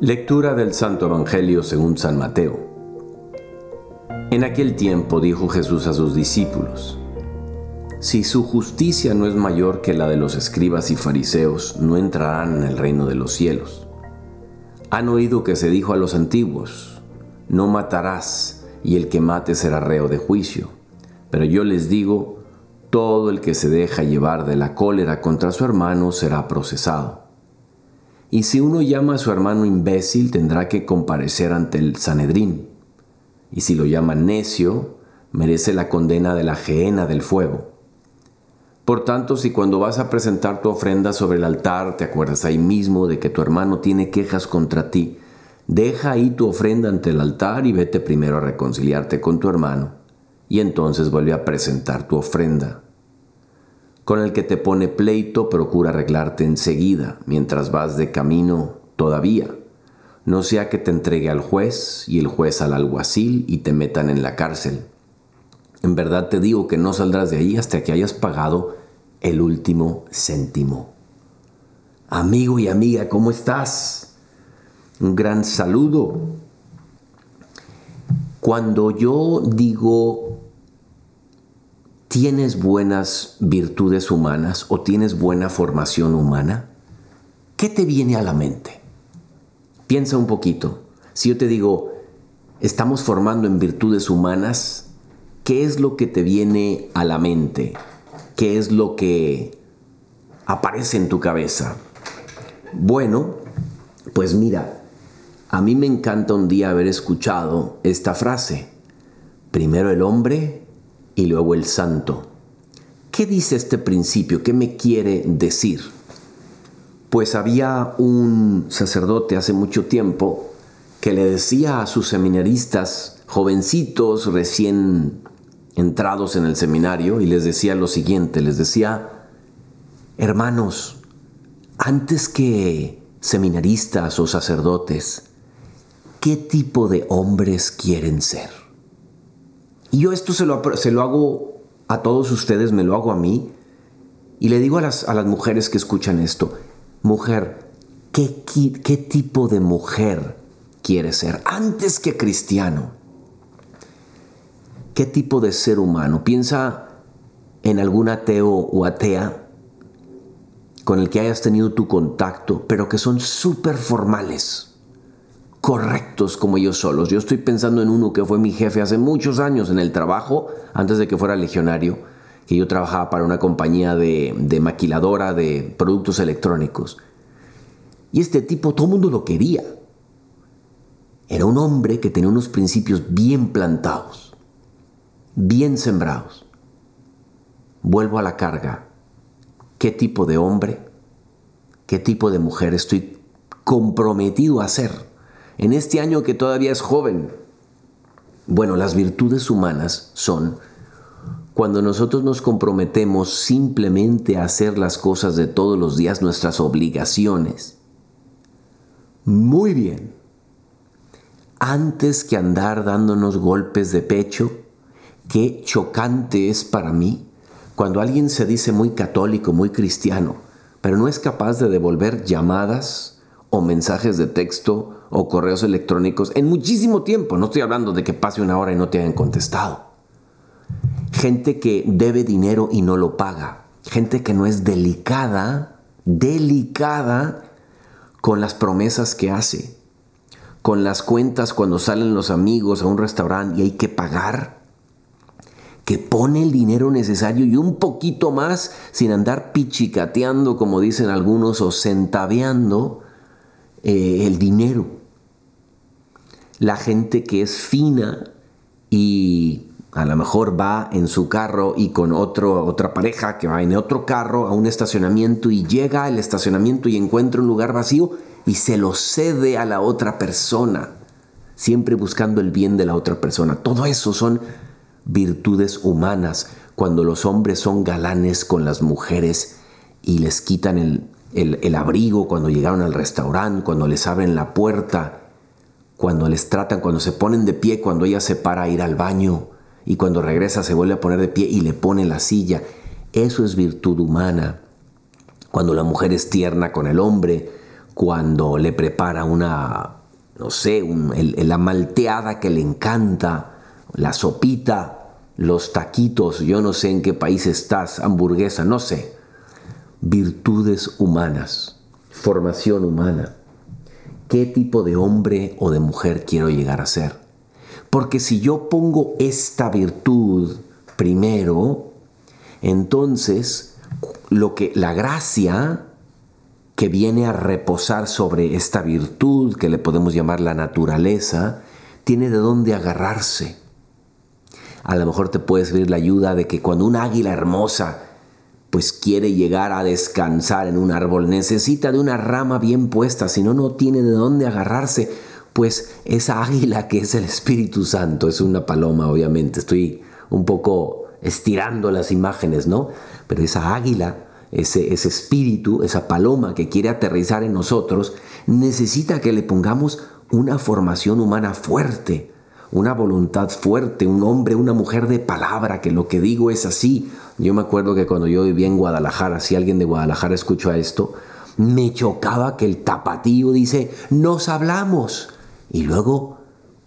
Lectura del Santo Evangelio según San Mateo. En aquel tiempo dijo Jesús a sus discípulos, Si su justicia no es mayor que la de los escribas y fariseos, no entrarán en el reino de los cielos. Han oído que se dijo a los antiguos, No matarás, y el que mate será reo de juicio. Pero yo les digo, todo el que se deja llevar de la cólera contra su hermano será procesado y si uno llama a su hermano imbécil, tendrá que comparecer ante el Sanedrín. Y si lo llama necio, merece la condena de la gehenna del fuego. Por tanto, si cuando vas a presentar tu ofrenda sobre el altar te acuerdas ahí mismo de que tu hermano tiene quejas contra ti, deja ahí tu ofrenda ante el altar y vete primero a reconciliarte con tu hermano, y entonces vuelve a presentar tu ofrenda. Con el que te pone pleito, procura arreglarte enseguida, mientras vas de camino todavía. No sea que te entregue al juez y el juez al alguacil y te metan en la cárcel. En verdad te digo que no saldrás de ahí hasta que hayas pagado el último céntimo. Amigo y amiga, ¿cómo estás? Un gran saludo. Cuando yo digo ¿Tienes buenas virtudes humanas o tienes buena formación humana? ¿Qué te viene a la mente? Piensa un poquito. Si yo te digo, estamos formando en virtudes humanas, ¿qué es lo que te viene a la mente? ¿Qué es lo que aparece en tu cabeza? Bueno, pues mira, a mí me encanta un día haber escuchado esta frase. Primero el hombre y luego el santo. ¿Qué dice este principio? ¿Qué me quiere decir? Pues había un sacerdote hace mucho tiempo que le decía a sus seminaristas, jovencitos recién entrados en el seminario, y les decía lo siguiente, les decía, hermanos, antes que seminaristas o sacerdotes, ¿qué tipo de hombres quieren ser? Y yo esto se lo, se lo hago a todos ustedes, me lo hago a mí. Y le digo a las, a las mujeres que escuchan esto, mujer, ¿qué, ¿qué tipo de mujer quieres ser? Antes que cristiano. ¿Qué tipo de ser humano? Piensa en algún ateo o atea con el que hayas tenido tu contacto, pero que son súper formales correctos como ellos solos. Yo estoy pensando en uno que fue mi jefe hace muchos años en el trabajo, antes de que fuera legionario, que yo trabajaba para una compañía de, maquiladora de productos electrónicos. Y este tipo todo el mundo lo quería. Era un hombre que tenía unos principios bien plantados, bien sembrados. Vuelvo a la carga. ¿Qué tipo de hombre, qué tipo de mujer estoy comprometido a ser? En este año que todavía es joven. Bueno, las virtudes humanas son cuando nosotros nos comprometemos simplemente a hacer las cosas de todos los días, nuestras obligaciones. Muy bien. Antes que andar dándonos golpes de pecho, qué chocante es para mí cuando alguien se dice muy católico, muy cristiano, pero no es capaz de devolver llamadas o mensajes de texto o correos electrónicos en muchísimo tiempo. No estoy hablando de que pase una hora y no te hayan contestado. Gente que debe dinero y no lo paga. Gente que no es delicada, delicada con las promesas que hace. Con las cuentas cuando salen los amigos a un restaurante y hay que pagar. Que pone el dinero necesario y un poquito más sin andar pichicateando, como dicen algunos, o centaveando eh, el dinero la gente que es fina y a lo mejor va en su carro y con otro, otra pareja que va en otro carro a un estacionamiento y llega al estacionamiento y encuentra un lugar vacío y se lo cede a la otra persona, siempre buscando el bien de la otra persona. Todo eso son virtudes humanas cuando los hombres son galanes con las mujeres y les quitan el, el abrigo cuando llegaron al restaurante, cuando les abren la puerta cuando les tratan, cuando se ponen de pie, cuando ella se para a ir al baño y cuando regresa se vuelve a poner de pie y le pone la silla. Eso es virtud humana. Cuando la mujer es tierna con el hombre, cuando le prepara una, no sé, la malteada que le encanta, la sopita, los taquitos, yo no sé en qué país estás, hamburguesa, no sé. Virtudes humanas, formación humana. ¿Qué tipo de hombre o de mujer quiero llegar a ser? Porque si yo pongo esta virtud primero, entonces lo que la gracia que viene a reposar sobre esta virtud que le podemos llamar la naturaleza, tiene de dónde agarrarse. A lo mejor te puede servir la ayuda de que cuando un águila hermosa quiere llegar a descansar en un árbol, necesita de una rama bien puesta, si no, no tiene de dónde agarrarse. Pues esa águila que es el Espíritu Santo, es una paloma, obviamente, estoy un poco estirando las imágenes, ¿no? Pero esa águila ese, espíritu, esa paloma que quiere aterrizar en nosotros, necesita que le pongamos una formación humana fuerte, una voluntad fuerte, un hombre, una mujer de palabra, que lo que digo es así. Yo me acuerdo que cuando yo vivía en Guadalajara, si alguien de Guadalajara escuchó esto, me chocaba que el tapatío dice, nos hablamos. Y luego,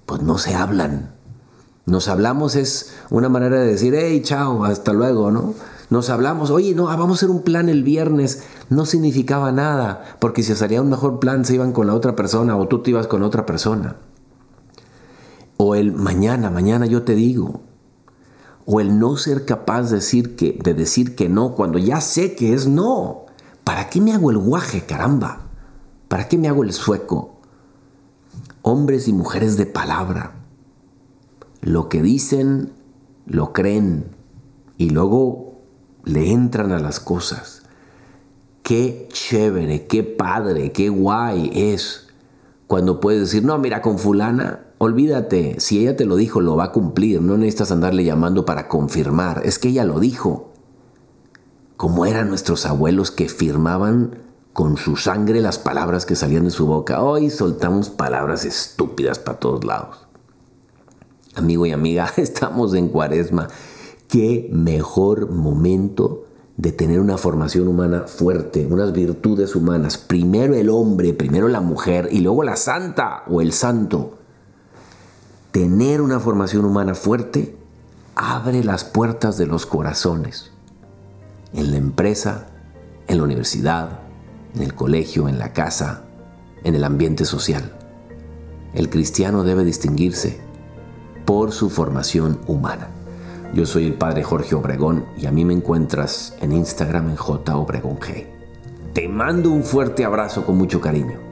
pues no se hablan. Nos hablamos es una manera de decir, hey, chao, hasta luego, ¿no? nos hablamos, oye, no, ah, vamos a hacer un plan el viernes, no significaba nada, porque si salía un mejor plan se iban con la otra persona o tú te ibas con otra persona. O el mañana, mañana yo te digo. O el no ser capaz de decir que, de decir que no cuando ya sé que es no. ¿Para qué me hago el guaje, caramba? ¿Para qué me hago el sueco? Hombres y mujeres de palabra. Lo que dicen, lo creen. Y luego le entran a las cosas. Qué chévere, qué padre, qué guay es cuando puedes decir, no, mira, con fulana, olvídate, si ella te lo dijo, lo va a cumplir, no necesitas andarle llamando para confirmar, es que ella lo dijo. Como eran nuestros abuelos que firmaban con su sangre las palabras que salían de su boca. Hoy soltamos palabras estúpidas para todos lados. Amigo y amiga, estamos en cuaresma qué mejor momento de tener una formación humana fuerte, unas virtudes humanas. Primero el hombre, primero la mujer y luego la santa o el santo. Tener una formación humana fuerte abre las puertas de los corazones. En la empresa, en la universidad, en el colegio, en la casa, en el ambiente social. El cristiano debe distinguirse por su formación humana. Yo soy el padre Jorge Obregón y a mí me encuentras en Instagram en J Obregón G. Te mando un fuerte abrazo con mucho cariño.